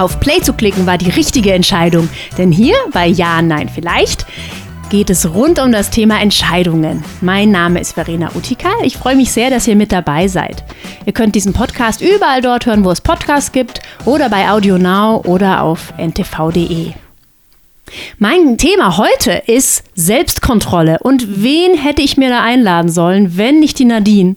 Auf Play zu klicken war die richtige Entscheidung, denn hier bei Ja, Nein, Vielleicht geht es rund um das Thema Entscheidungen. Mein Name ist Verena Utika. Ich freue mich sehr, dass ihr mit dabei seid. Ihr könnt diesen Podcast überall dort hören, wo es Podcasts gibt oder bei Audio Now oder auf ntv.de. Mein Thema heute ist Selbstkontrolle. Und wen hätte ich mir da einladen sollen, wenn nicht die Nadine?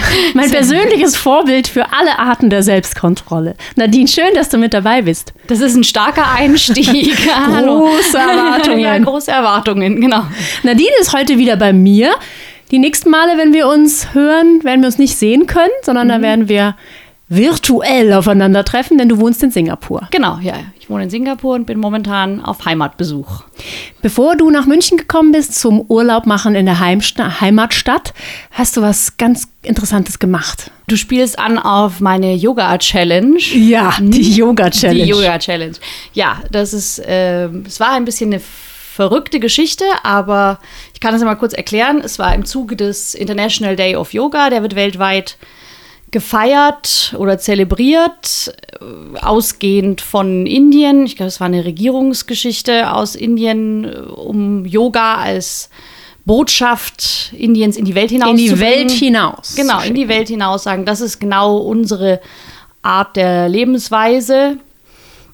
Mein persönliches Vorbild für alle Arten der Selbstkontrolle. Nadine, schön, dass du mit dabei bist. Das ist ein starker Einstieg. große Erwartungen. ja, große Erwartungen, genau. Nadine ist heute wieder bei mir. Die nächsten Male, wenn wir uns hören, werden wir uns nicht sehen können, sondern mhm. da werden wir virtuell aufeinandertreffen, denn du wohnst in Singapur. Genau, ja. Ich wohne in Singapur und bin momentan auf Heimatbesuch. Bevor du nach München gekommen bist zum Urlaub machen in der Heimsta Heimatstadt, hast du was ganz Interessantes gemacht. Du spielst an auf meine Yoga-Challenge. Ja, die Yoga-Challenge. Die Yoga-Challenge. Ja, das ist, äh, es war ein bisschen eine verrückte Geschichte, aber ich kann es mal kurz erklären. Es war im Zuge des International Day of Yoga, der wird weltweit gefeiert oder zelebriert, äh, ausgehend von Indien. Ich glaube, es war eine Regierungsgeschichte aus Indien, äh, um Yoga als Botschaft Indiens in die Welt hinaus. In die Welt hinaus. Genau, in die Welt hinaus sagen. Das ist genau unsere Art der Lebensweise.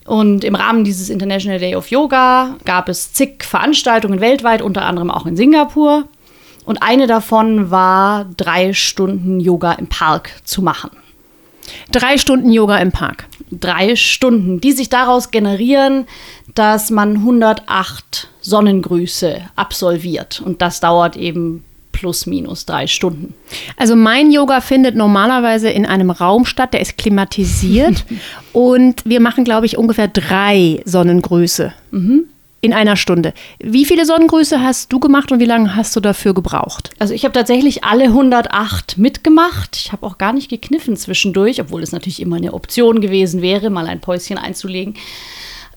Und im Rahmen dieses International Day of Yoga gab es zig Veranstaltungen weltweit, unter anderem auch in Singapur. Und eine davon war, drei Stunden Yoga im Park zu machen. Drei Stunden Yoga im Park. Drei Stunden, die sich daraus generieren, dass man 108 Sonnengrüße absolviert. Und das dauert eben plus minus drei Stunden. Also mein Yoga findet normalerweise in einem Raum statt, der ist klimatisiert. und wir machen, glaube ich, ungefähr drei Sonnengrüße. Mhm in einer Stunde. Wie viele Sonnengrüße hast du gemacht und wie lange hast du dafür gebraucht? Also ich habe tatsächlich alle 108 mitgemacht. Ich habe auch gar nicht gekniffen zwischendurch, obwohl es natürlich immer eine Option gewesen wäre, mal ein Päuschen einzulegen.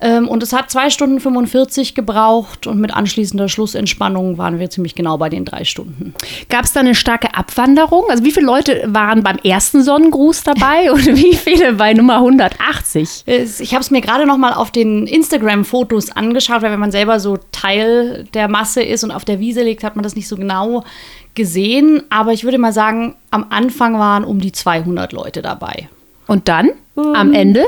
Ähm, und es hat zwei Stunden 45 gebraucht und mit anschließender Schlussentspannung waren wir ziemlich genau bei den drei Stunden. Gab es da eine starke Abwanderung? Also wie viele Leute waren beim ersten Sonnengruß dabei und wie viele bei Nummer 180? Ich habe es mir gerade noch mal auf den Instagram-Fotos angeschaut, weil wenn man selber so Teil der Masse ist und auf der Wiese liegt, hat man das nicht so genau gesehen. Aber ich würde mal sagen, am Anfang waren um die 200 Leute dabei. Und dann am Ende?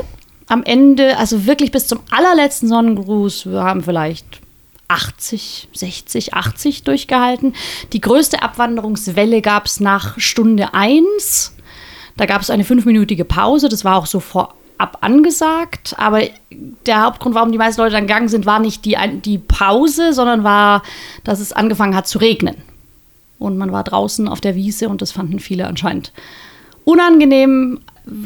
Am Ende, also wirklich bis zum allerletzten Sonnengruß, wir haben vielleicht 80, 60, 80 durchgehalten. Die größte Abwanderungswelle gab es nach Stunde 1. Da gab es eine fünfminütige Pause, das war auch so vorab angesagt. Aber der Hauptgrund, warum die meisten Leute dann gegangen sind, war nicht die, die Pause, sondern war, dass es angefangen hat zu regnen. Und man war draußen auf der Wiese und das fanden viele anscheinend unangenehm.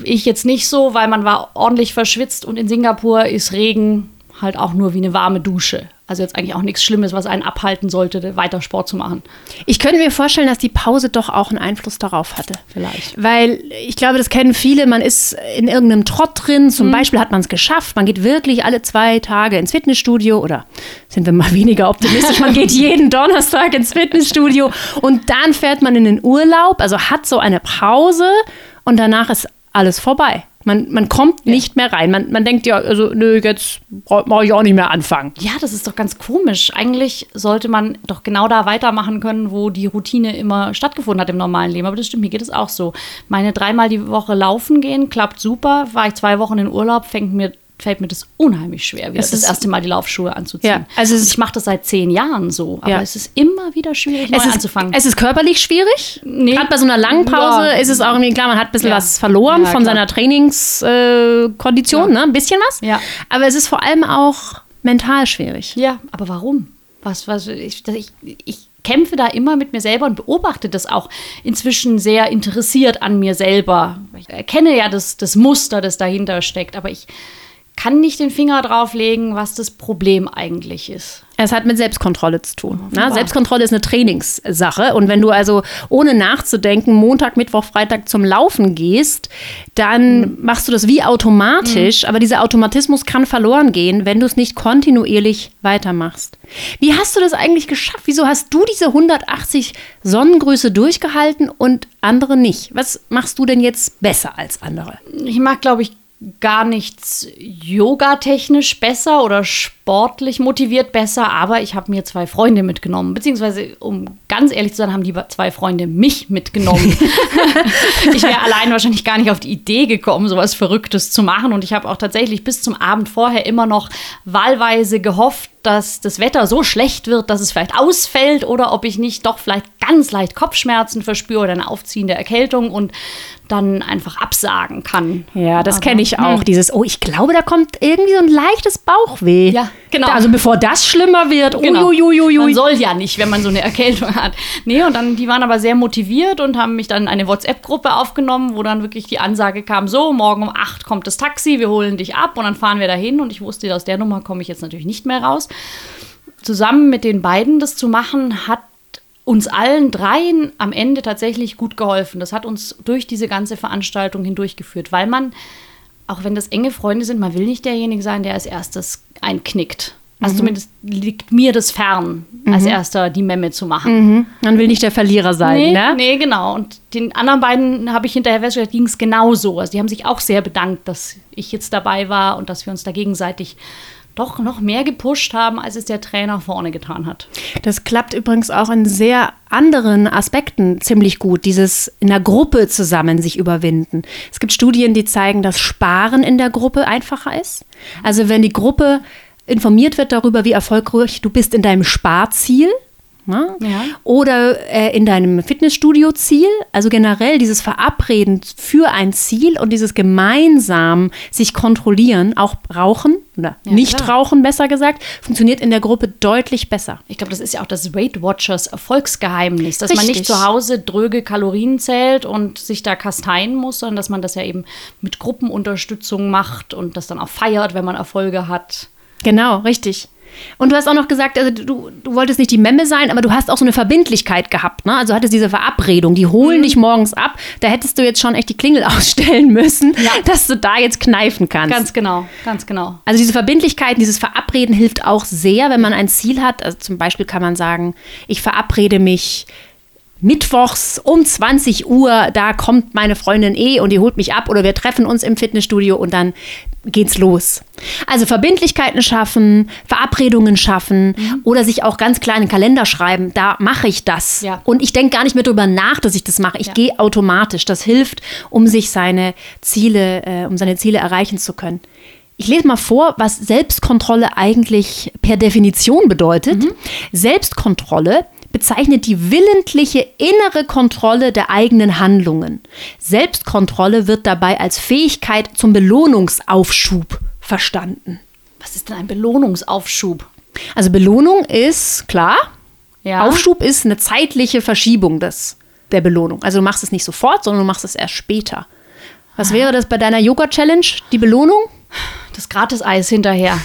Ich jetzt nicht so, weil man war ordentlich verschwitzt und in Singapur ist Regen halt auch nur wie eine warme Dusche. Also jetzt eigentlich auch nichts Schlimmes, was einen abhalten sollte, weiter Sport zu machen. Ich könnte mir vorstellen, dass die Pause doch auch einen Einfluss darauf hatte. Vielleicht. Weil ich glaube, das kennen viele. Man ist in irgendeinem Trott drin. Zum mhm. Beispiel hat man es geschafft. Man geht wirklich alle zwei Tage ins Fitnessstudio oder sind wir mal weniger optimistisch. Man geht jeden Donnerstag ins Fitnessstudio und dann fährt man in den Urlaub. Also hat so eine Pause und danach ist alles vorbei. Man, man kommt ja. nicht mehr rein. Man, man denkt ja, also nö, jetzt brauche ich auch nicht mehr anfangen. Ja, das ist doch ganz komisch. Eigentlich sollte man doch genau da weitermachen können, wo die Routine immer stattgefunden hat im normalen Leben. Aber das stimmt, mir geht es auch so. Meine dreimal die Woche laufen gehen, klappt super. War ich zwei Wochen in Urlaub, fängt mir fällt mir das unheimlich schwer, wieder das erste Mal die Laufschuhe anzuziehen. Ja, also ich mache das seit zehn Jahren so, aber ja. es ist immer wieder schwierig, neu es ist, anzufangen. Es ist körperlich schwierig. Nee. Gerade bei so einer langen Pause ja. ist es auch irgendwie klar, man hat ein bisschen was verloren von seiner Trainingskondition, äh, ne? ein bisschen was. Ja. Aber es ist vor allem auch mental schwierig. Ja, aber warum? Was, was, ich, ich, ich kämpfe da immer mit mir selber und beobachte das auch inzwischen sehr interessiert an mir selber. Ich erkenne ja das, das Muster, das dahinter steckt, aber ich kann nicht den Finger drauflegen, was das Problem eigentlich ist. Es hat mit Selbstkontrolle zu tun. Ne? Selbstkontrolle ist eine Trainingssache. Und wenn du also ohne nachzudenken Montag, Mittwoch, Freitag zum Laufen gehst, dann mhm. machst du das wie automatisch. Mhm. Aber dieser Automatismus kann verloren gehen, wenn du es nicht kontinuierlich weitermachst. Wie hast du das eigentlich geschafft? Wieso hast du diese 180 Sonnengröße durchgehalten und andere nicht? Was machst du denn jetzt besser als andere? Ich mag, glaube ich, gar nichts yogatechnisch besser oder sportlich motiviert besser, aber ich habe mir zwei Freunde mitgenommen. Beziehungsweise, um ganz ehrlich zu sein, haben die zwei Freunde mich mitgenommen. ich wäre allein wahrscheinlich gar nicht auf die Idee gekommen, sowas Verrücktes zu machen. Und ich habe auch tatsächlich bis zum Abend vorher immer noch wahlweise gehofft, dass das Wetter so schlecht wird, dass es vielleicht ausfällt oder ob ich nicht doch vielleicht ganz leicht Kopfschmerzen verspüre oder eine aufziehende Erkältung und dann einfach absagen kann. Ja, das kenne ich auch. Hm. Dieses, oh, ich glaube, da kommt irgendwie so ein leichtes Bauchweh. Ja, genau. Also bevor das schlimmer wird, genau. Uiuiuiui. Man soll ja nicht, wenn man so eine Erkältung hat. Nee, und dann, die waren aber sehr motiviert und haben mich dann in eine WhatsApp-Gruppe aufgenommen, wo dann wirklich die Ansage kam, so, morgen um 8 kommt das Taxi, wir holen dich ab und dann fahren wir dahin. Und ich wusste, aus der Nummer komme ich jetzt natürlich nicht mehr raus. Zusammen mit den beiden das zu machen, hat uns allen dreien am Ende tatsächlich gut geholfen. Das hat uns durch diese ganze Veranstaltung hindurchgeführt, weil man, auch wenn das enge Freunde sind, man will nicht derjenige sein, der als erstes einknickt. Also mhm. zumindest liegt mir das fern, mhm. als erster die Memme zu machen. Mhm. Man will nicht der Verlierer sein, nee, ne? Nee, genau. Und den anderen beiden habe ich hinterher festgestellt, ging es genauso. Also die haben sich auch sehr bedankt, dass ich jetzt dabei war und dass wir uns da gegenseitig doch noch mehr gepusht haben, als es der Trainer vorne getan hat. Das klappt übrigens auch in sehr anderen Aspekten ziemlich gut, dieses in der Gruppe zusammen sich überwinden. Es gibt Studien, die zeigen, dass Sparen in der Gruppe einfacher ist. Also wenn die Gruppe informiert wird darüber, wie erfolgreich du bist in deinem Sparziel, Ne? Ja. Oder äh, in deinem Fitnessstudio-Ziel. Also generell dieses Verabreden für ein Ziel und dieses gemeinsam sich kontrollieren, auch rauchen oder ja, nicht klar. rauchen, besser gesagt, funktioniert in der Gruppe deutlich besser. Ich glaube, das ist ja auch das Weight Watchers Erfolgsgeheimnis, dass Richtig. man nicht zu Hause dröge Kalorien zählt und sich da kasteien muss, sondern dass man das ja eben mit Gruppenunterstützung macht und das dann auch feiert, wenn man Erfolge hat. Genau, richtig. Und du hast auch noch gesagt, also du, du wolltest nicht die Memme sein, aber du hast auch so eine Verbindlichkeit gehabt. Ne? Also hattest diese Verabredung, die holen mhm. dich morgens ab. Da hättest du jetzt schon echt die Klingel ausstellen müssen, ja. dass du da jetzt kneifen kannst. Ganz genau, ganz genau. Also diese Verbindlichkeit, dieses Verabreden hilft auch sehr, wenn man ein Ziel hat. Also zum Beispiel kann man sagen, ich verabrede mich Mittwochs um 20 Uhr, da kommt meine Freundin eh und die holt mich ab oder wir treffen uns im Fitnessstudio und dann geht's los. Also Verbindlichkeiten schaffen, Verabredungen schaffen mhm. oder sich auch ganz kleine Kalender schreiben, da mache ich das. Ja. Und ich denke gar nicht mehr darüber nach, dass ich das mache. Ich ja. gehe automatisch. Das hilft, um sich seine Ziele, äh, um seine Ziele erreichen zu können. Ich lese mal vor, was Selbstkontrolle eigentlich per Definition bedeutet. Mhm. Selbstkontrolle bezeichnet die willentliche innere Kontrolle der eigenen Handlungen. Selbstkontrolle wird dabei als Fähigkeit zum Belohnungsaufschub verstanden. Was ist denn ein Belohnungsaufschub? Also Belohnung ist klar. Ja. Aufschub ist eine zeitliche Verschiebung des, der Belohnung. Also du machst es nicht sofort, sondern du machst es erst später. Was wäre das bei deiner Yoga-Challenge? Die Belohnung? Das Gratis-Eis hinterher.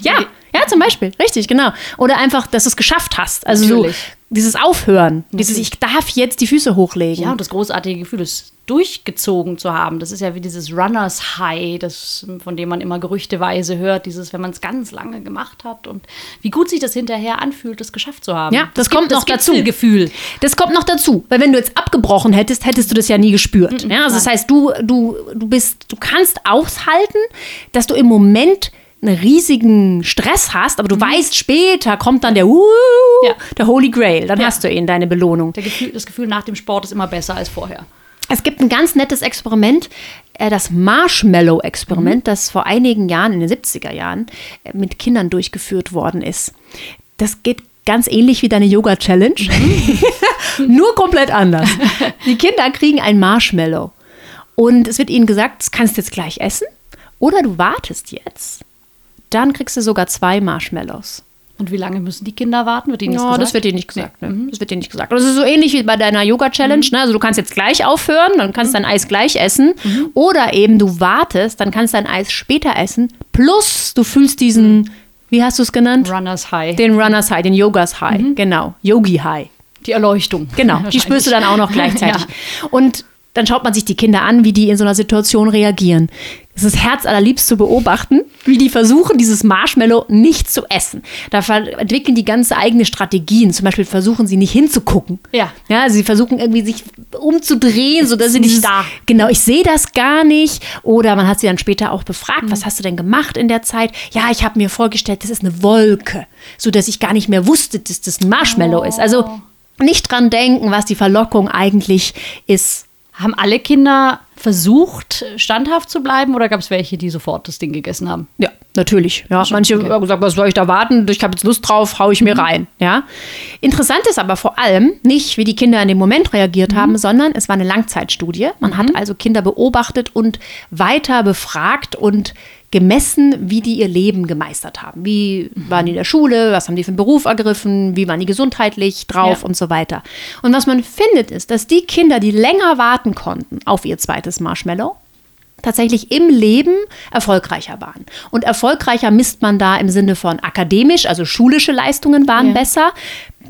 ja, ja, zum Beispiel, richtig, genau. Oder einfach, dass du es geschafft hast. Also Natürlich. so dieses Aufhören, dieses Ich darf jetzt die Füße hochlegen. Ja, und das großartige Gefühl, es durchgezogen zu haben. Das ist ja wie dieses Runners High, das, von dem man immer gerüchteweise hört, dieses, wenn man es ganz lange gemacht hat und wie gut sich das hinterher anfühlt, das geschafft zu haben. Ja, das, das kommt gibt, noch das dazu. Gefühl. Das kommt noch dazu, weil wenn du jetzt abgebrochen hättest, hättest du das ja nie gespürt. Mhm, ja, also das heißt, du, du, du bist, du kannst aushalten, dass du im Moment einen riesigen Stress hast, aber du mhm. weißt, später kommt dann der, uh, ja. der Holy Grail. Dann ja. hast du ihn, deine Belohnung. Gefühl, das Gefühl nach dem Sport ist immer besser als vorher. Es gibt ein ganz nettes Experiment, äh, das Marshmallow-Experiment, mhm. das vor einigen Jahren, in den 70er Jahren, äh, mit Kindern durchgeführt worden ist. Das geht ganz ähnlich wie deine Yoga-Challenge, mhm. nur komplett anders. Die Kinder kriegen ein Marshmallow und es wird ihnen gesagt, das kannst du jetzt gleich essen oder du wartest jetzt dann kriegst du sogar zwei Marshmallows. Und wie lange müssen die Kinder warten? Wird ihnen das ja, gesagt? das wird dir nicht gesagt. Nee. Ne? Das wird dir nicht gesagt. Das ist so ähnlich wie bei deiner Yoga-Challenge. Mhm. Ne? Also du kannst jetzt gleich aufhören, dann kannst du mhm. dein Eis gleich essen. Mhm. Oder eben du wartest, dann kannst du dein Eis später essen. Plus du fühlst diesen, wie hast du es genannt? Runners High. Den Runners High, den Yogas High. Mhm. Genau. Yogi High. Die Erleuchtung. Genau. Die spürst du dann auch noch gleichzeitig. ja. Und dann schaut man sich die Kinder an, wie die in so einer Situation reagieren. Es ist herzallerliebst zu beobachten, wie die versuchen, dieses Marshmallow nicht zu essen. Da entwickeln die ganz eigene Strategien. Zum Beispiel versuchen sie nicht hinzugucken. Ja. Ja, also sie versuchen irgendwie sich umzudrehen, sodass sie nicht da. Genau, ich sehe das gar nicht. Oder man hat sie dann später auch befragt, was hast du denn gemacht in der Zeit? Ja, ich habe mir vorgestellt, das ist eine Wolke, sodass ich gar nicht mehr wusste, dass das ein Marshmallow ist. Also nicht dran denken, was die Verlockung eigentlich ist. Haben alle Kinder versucht, standhaft zu bleiben oder gab es welche, die sofort das Ding gegessen haben? Ja, natürlich. Ja, manche okay. haben gesagt, was soll ich da warten? Ich habe jetzt Lust drauf, hau ich mir rein. Ja. Interessant ist aber vor allem nicht, wie die Kinder in dem Moment reagiert haben, sondern es war eine Langzeitstudie. Man hat also Kinder beobachtet und weiter befragt und gemessen, wie die ihr Leben gemeistert haben. Wie waren die in der Schule, was haben die für einen Beruf ergriffen, wie waren die gesundheitlich drauf Ja. und so weiter. Und was man findet, ist, dass die Kinder, die länger warten konnten auf ihr zweites Marshmallow, tatsächlich im Leben erfolgreicher waren. Und erfolgreicher misst man da im Sinne von akademisch, also schulische Leistungen waren Ja. besser,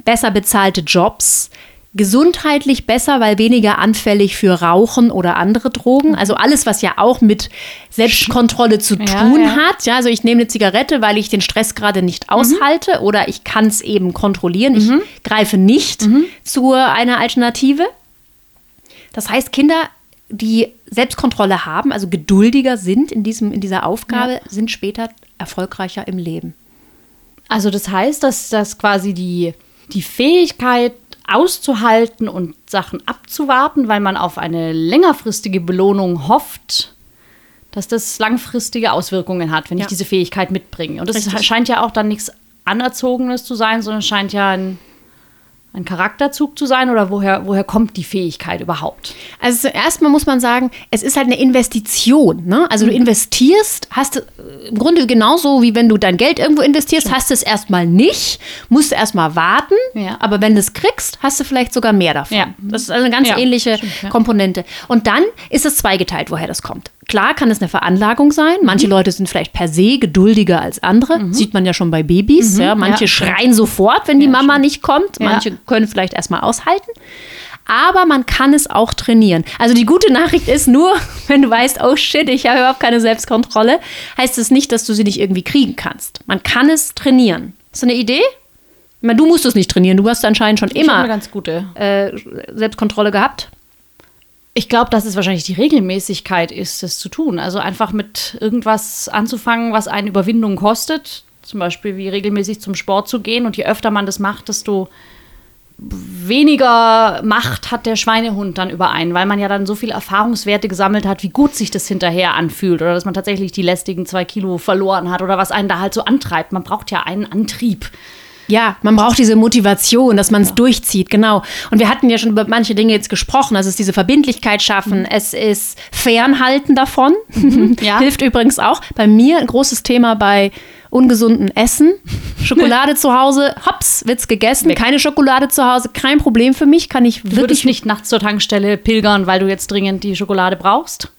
besser bezahlte Jobs, gesundheitlich besser, weil weniger anfällig für Rauchen oder andere Drogen. Also alles, was ja auch mit Selbstkontrolle zu Ja, tun ja. hat. Ja, also ich nehme eine Zigarette, weil ich den Stress gerade nicht aushalte oder ich kann es eben kontrollieren. Ich greife nicht zu einer Alternative. Das heißt, Kinder, die Selbstkontrolle haben, also geduldiger sind in, diesem, in dieser Aufgabe, sind später erfolgreicher im Leben. Also das heißt, dass das quasi die, die Fähigkeit auszuhalten und Sachen abzuwarten, weil man auf eine längerfristige Belohnung hofft, dass das langfristige Auswirkungen hat, wenn Ja. ich diese Fähigkeit mitbringe. Und das Richtig. scheint ja auch dann nichts Anerzogenes zu sein, sondern es scheint ja ein, ein Charakterzug zu sein oder woher, woher kommt die Fähigkeit überhaupt? Also zuerst mal muss man sagen, es ist halt eine Investition. Ne? Also du Mhm. investierst, hast äh, im Grunde genauso wie wenn du dein Geld irgendwo investierst, hast du es erstmal nicht, musst du erstmal warten, Ja. aber wenn du es kriegst, hast du vielleicht sogar mehr davon. Ja. Das ist also eine ganz Ja, ähnliche. Komponente. Und dann ist es zweigeteilt, woher das kommt. Klar kann es eine Veranlagung sein. Mhm. Manche Leute sind vielleicht per se geduldiger als andere. Sieht man ja schon bei Babys. Ja. Manche Mhm. Ja, schreien sofort, wenn die Mama nicht kommt. Manche können vielleicht erstmal aushalten. Aber man kann es auch trainieren. Also die gute Nachricht ist nur, wenn du weißt, oh shit, ich habe überhaupt keine Selbstkontrolle, heißt es nicht, dass du sie nicht irgendwie kriegen kannst. Man kann es trainieren. Ist das eine Idee? Ich meine, du musst es nicht trainieren. Du hast anscheinend schon Ich habe eine immer ganz gute. äh, Selbstkontrolle gehabt. Ich glaube, dass es wahrscheinlich die Regelmäßigkeit ist, das zu tun. Also einfach mit irgendwas anzufangen, was eine Überwindung kostet. Zum Beispiel wie regelmäßig zum Sport zu gehen. Und je öfter man das macht, desto weniger Macht hat der Schweinehund dann über einen, weil man ja dann so viele Erfahrungswerte gesammelt hat, wie gut sich das hinterher anfühlt oder dass man tatsächlich die lästigen zwei Kilo verloren hat oder was einen da halt so antreibt. Man braucht ja einen Antrieb. Ja, man braucht diese Motivation, dass man es durchzieht, genau. Und wir hatten ja schon über manche Dinge jetzt gesprochen. Also es ist diese Verbindlichkeit schaffen, es ist Fernhalten davon. ja. Hilft übrigens auch. Bei mir ein großes Thema bei ungesunden Essen. Schokolade zu Hause, hops, wird's gegessen. Keine Schokolade zu Hause, kein Problem für mich. Kann ich Du würdest wirklich nicht nachts zur Tankstelle pilgern, weil du jetzt dringend die Schokolade brauchst?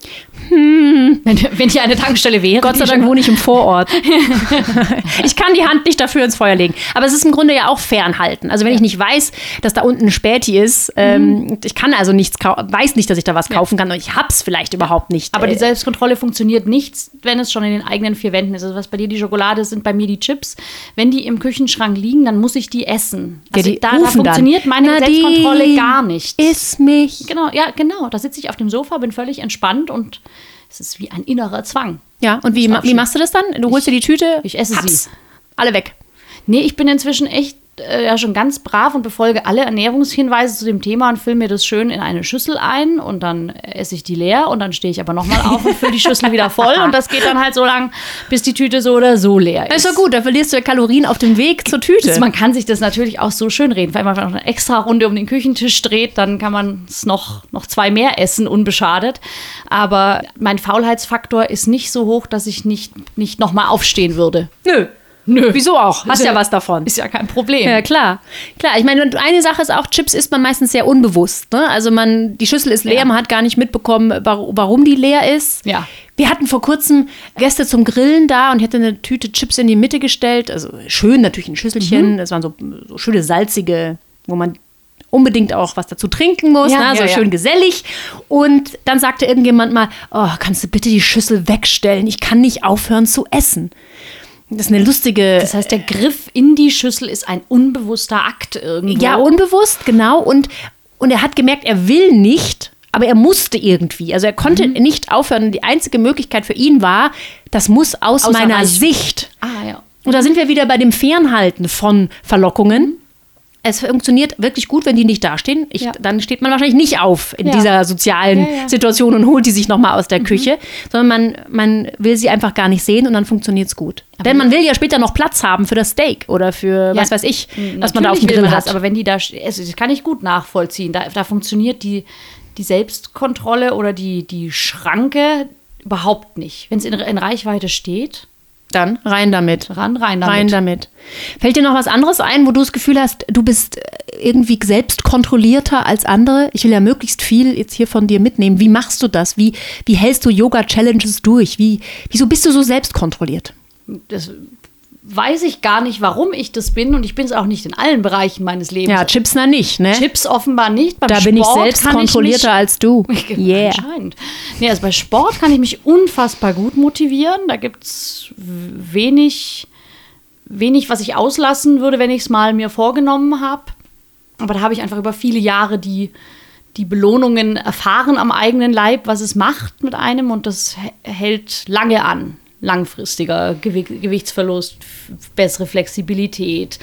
Wenn, wenn hier eine Tankstelle wäre. Gott sei Dank wohne ich im Vorort. ich kann die Hand nicht dafür ins Feuer legen. Aber es ist im Grunde ja auch fernhalten. Also wenn ich nicht weiß, dass da unten ein Späti ist, ähm, ich kann also nichts kaufen, weiß nicht, dass ich da was kaufen kann und ich hab's vielleicht überhaupt nicht. Aber die Äh, Selbstkontrolle funktioniert nicht, wenn es schon in den eigenen vier Wänden ist. Also was bei dir die Schokolade ist, sind bei mir die Chips. Wenn die im Küchenschrank liegen, dann muss ich die essen. Ja, Also die da, da rufen dann. funktioniert meine Nadine, Selbstkontrolle gar nicht. Iss mich. Genau, ja, genau. Da sitze ich auf dem Sofa, bin völlig entspannt und es ist wie ein innerer Zwang. Ja, und wie, wie machst du das dann? Du holst dir die Tüte, ich esse haps, sie. alle weg. Nee, ich bin inzwischen echt äh, ja schon ganz brav und befolge alle Ernährungshinweise zu dem Thema und fülle mir das schön in eine Schüssel ein und dann esse ich die leer und dann stehe ich aber nochmal auf und fülle die Schüssel wieder voll und das geht dann halt so lang, bis die Tüte so oder so leer ist. ist doch gut, da verlierst du ja Kalorien auf dem Weg zur Tüte. Man kann sich das natürlich auch so schön reden. Wenn man noch eine extra Runde um den Küchentisch dreht, dann kann man es noch, noch zwei mehr essen, unbeschadet. Aber mein Faulheitsfaktor ist nicht so hoch, dass ich nicht, nicht nochmal aufstehen würde. Nö. Nö. Wieso auch? Hast ja was davon. Ist ja kein Problem. Ja, klar. Klar, ich meine, und eine Sache ist auch, Chips isst man meistens sehr unbewusst. Ne? Also man, die Schüssel ist leer, Ja. man hat gar nicht mitbekommen, wa- warum die leer ist. Ja. Wir hatten vor kurzem Gäste zum Grillen da und ich hatte eine Tüte Chips in die Mitte gestellt. Also schön natürlich ein Schüsselchen. Das waren so, so schöne salzige, wo man unbedingt auch was dazu trinken muss, Ja, ne? so ja, ja. schön gesellig. Und dann sagte irgendjemand mal, oh, kannst du bitte die Schüssel wegstellen? Ich kann nicht aufhören zu essen. Das ist eine lustige. Das heißt, der Griff in die Schüssel ist ein unbewusster Akt irgendwo. Ja, unbewusst, genau. Und, und er hat gemerkt, er will nicht, aber er musste irgendwie. Also er konnte Mhm. nicht aufhören. Die einzige Möglichkeit für ihn war, das muss aus Außer meiner Sicht. Ah, ja. Und da sind wir wieder bei dem Fernhalten von Verlockungen. Es funktioniert wirklich gut, wenn die nicht dastehen. Ich, Ja. Dann steht man wahrscheinlich nicht auf in Ja. dieser sozialen Ja, Mhm. Situation und holt die sich nochmal aus der Küche, sondern man, man will sie einfach gar nicht sehen und dann funktioniert es gut. Denn man will ja später noch Platz haben für das Steak oder für was weiß ich, was man da auf dem Grill hat. Das, aber wenn die da, also das kann ich gut nachvollziehen. Da, da funktioniert die, die Selbstkontrolle oder die, die Schranke überhaupt nicht. Wenn es in, in Reichweite steht, Dann rein damit. ran, rein damit. Rein damit. Fällt dir noch was anderes ein, wo du das Gefühl hast, du bist äh, irgendwie selbst kontrollierter als andere? Ich will ja möglichst viel jetzt hier von dir mitnehmen. Wie machst du das? Wie, wie hältst du Yoga-Challenges durch? Wie, wieso bist du so selbstkontrolliert? Das weiß ich gar nicht, warum ich das bin und ich bin es auch nicht in allen Bereichen meines Lebens. Ja, Chips na nicht, ne? Chips offenbar nicht. Beim da bin ich selbst ich kontrollierter mich- als du. Yeah. Anscheinend. Nee, also bei Sport kann ich mich unfassbar gut motivieren. Da gibt es wenig, wenig, was ich auslassen würde, wenn ich es mal mir vorgenommen habe. Aber da habe ich einfach über viele Jahre die, die Belohnungen erfahren am eigenen Leib, was es macht mit einem und das hä- hält lange an. Langfristiger Gewi Gewichtsverlust, bessere Flexibilität,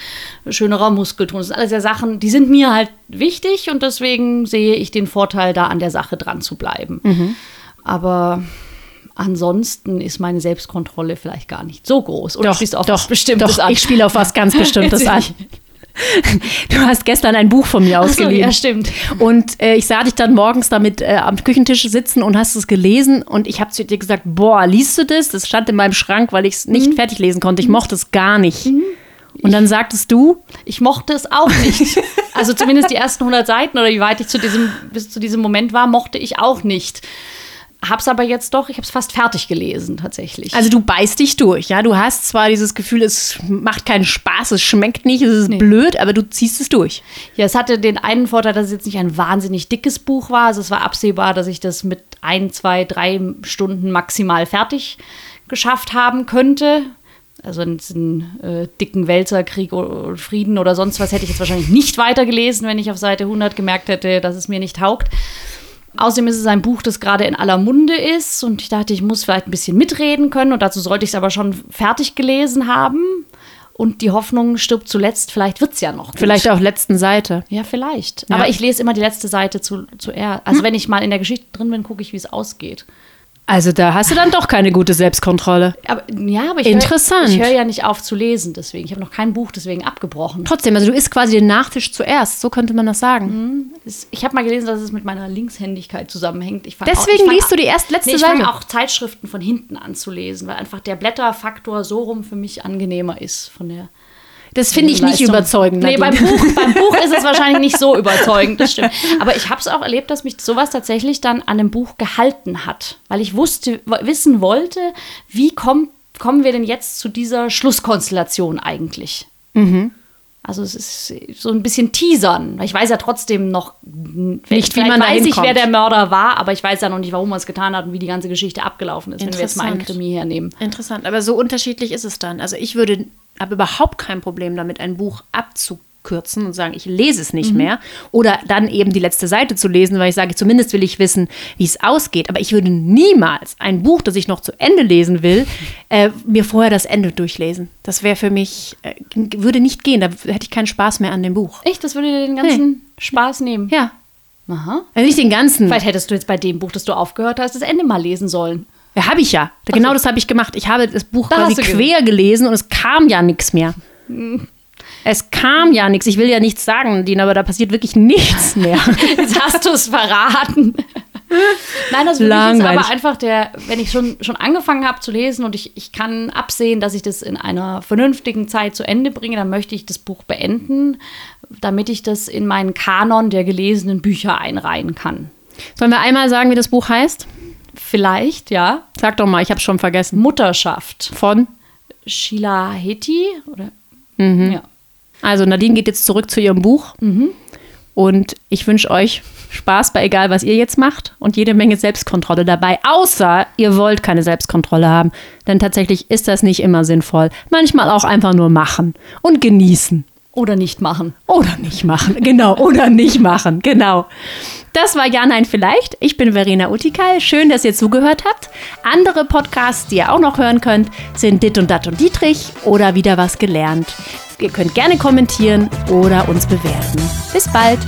schönerer Muskelton. Das sind alles ja Sachen, die sind mir halt wichtig und deswegen sehe ich den Vorteil, da an der Sache dran zu bleiben. Mhm. Aber ansonsten ist meine Selbstkontrolle vielleicht gar nicht so groß. Oder spielst du auf was Bestimmtes doch, an? ich spiele auf was ganz Bestimmtes an. Du hast gestern ein Buch von mir Ach so, ausgeliehen. ja, stimmt. Und äh, ich sah dich dann morgens damit äh, am Küchentisch sitzen und hast es gelesen. Und ich habe zu dir gesagt, boah, liest du das? Das stand in meinem Schrank, weil ich es nicht Mhm. fertig lesen konnte. Ich mochte es gar nicht. Und dann sagtest du, Ich mochte es auch nicht. Also zumindest die ersten 100 Seiten oder wie weit ich zu diesem, bis zu diesem Moment war, mochte ich auch nicht. Hab's aber jetzt doch, ich habe es fast fertig gelesen tatsächlich. also du beißt dich durch, ja. Du hast zwar dieses Gefühl, es macht keinen Spaß, es schmeckt nicht, es ist Nee. blöd, aber du ziehst es durch. ja, es hatte den einen Vorteil, dass es jetzt nicht ein wahnsinnig dickes Buch war. Also es war absehbar, dass ich das mit ein, zwei, drei Stunden maximal fertig geschafft haben könnte. Also einen äh, dicken Wälzerkrieg oder Frieden oder sonst was hätte ich jetzt wahrscheinlich nicht weitergelesen, wenn ich auf Seite 100 gemerkt hätte, dass es mir nicht taugt. Außerdem ist es ein Buch, das gerade in aller Munde ist und ich dachte, ich muss vielleicht ein bisschen mitreden können und dazu sollte ich es aber schon fertig gelesen haben. Und die Hoffnung stirbt zuletzt, vielleicht wird es ja noch. Gut. Vielleicht auf letzten Seite. Ja, vielleicht. Ja. Aber ich lese immer die letzte Seite zu, zuerst. Also wenn ich mal in der Geschichte drin bin, gucke ich, wie es ausgeht. Also da hast du dann doch keine gute Selbstkontrolle. Aber, ja, aber ich Interessant. Hör, ich höre ja nicht auf zu lesen, deswegen. Ich habe noch kein Buch deswegen abgebrochen. Trotzdem, also du isst quasi den Nachtisch zuerst, so könnte man das sagen. Es- Ich habe mal gelesen, dass es mit meiner Linkshändigkeit zusammenhängt. Ich Deswegen auch, ich liest du auch- die erst letzte nee, ich Seite. fange auch Zeitschriften von hinten an zu lesen, weil einfach der Blätterfaktor so rum für mich angenehmer ist von der Das finde ich nicht überzeugend. Nee, beim. Buch, beim Buch ist es wahrscheinlich nicht so überzeugend, das stimmt. Aber ich habe es auch erlebt, dass mich sowas tatsächlich dann an dem Buch gehalten hat, weil ich wusste, wissen wollte, wie kommt, kommen wir denn jetzt zu dieser Schlusskonstellation eigentlich? Mhm. Also es ist so ein bisschen teasern. Ich weiß ja trotzdem noch Nicht, wie man weiß ich, kommt. wer der Mörder war, aber ich weiß ja noch nicht, warum er es getan hat und wie die ganze Geschichte abgelaufen ist, wenn wir jetzt mal einen. Krimi hernehmen. Interessant, aber so unterschiedlich ist es dann. Also ich würde, habe überhaupt kein Problem damit, ein Buch abzukürzen und sagen, ich lese es nicht mehr. Oder dann eben die letzte Seite zu lesen, weil ich sage, zumindest will ich wissen, wie es ausgeht. Aber ich würde niemals ein Buch, das ich noch zu Ende lesen will, äh, mir vorher das Ende durchlesen. Das wäre für mich, äh, würde nicht gehen. Da hätte ich keinen Spaß mehr an dem Buch. Echt, das würde dir den ganzen Spaß nehmen. Ja. Aha. Also nicht den ganzen. Vielleicht hättest du jetzt bei dem Buch, das du aufgehört hast, das Ende mal lesen sollen. Ja, habe ich ja. Genau das habe ich gemacht. Ich habe das Buch Da quasi quer gelesen und es kam ja nichts mehr. Es kam ja nichts. Ich will ja nichts sagen, Dina, aber da passiert wirklich nichts mehr. Jetzt hast du es verraten. Nein, das mich ist Langweilig. aber einfach der, wenn ich schon, schon angefangen habe zu lesen und ich, ich kann absehen, dass ich das in einer vernünftigen Zeit zu Ende bringe, dann möchte ich das Buch beenden, damit ich das in meinen Kanon der gelesenen Bücher einreihen kann. Sollen wir einmal sagen, wie das Buch heißt? Vielleicht, ja. Sag doch mal, ich habe schon vergessen. Mutterschaft. Von? Sheila Heti? Oder? Mhm. Ja. Also Nadine geht jetzt zurück zu ihrem Buch Und ich wünsche euch Spaß bei egal, was ihr jetzt macht und jede Menge Selbstkontrolle dabei. Außer ihr wollt keine Selbstkontrolle haben. Denn tatsächlich ist das nicht immer sinnvoll. Manchmal auch einfach nur machen und genießen. Oder nicht machen. Oder nicht machen, genau. Oder nicht machen, genau. Das war Ja, Nein, Vielleicht. Ich bin Verena Utikal. Schön, dass ihr zugehört habt. Andere Podcasts, die ihr auch noch hören könnt, sind Dit und Dat und Dietrich oder Wieder was gelernt. Ihr könnt gerne kommentieren oder uns bewerten. Bis bald.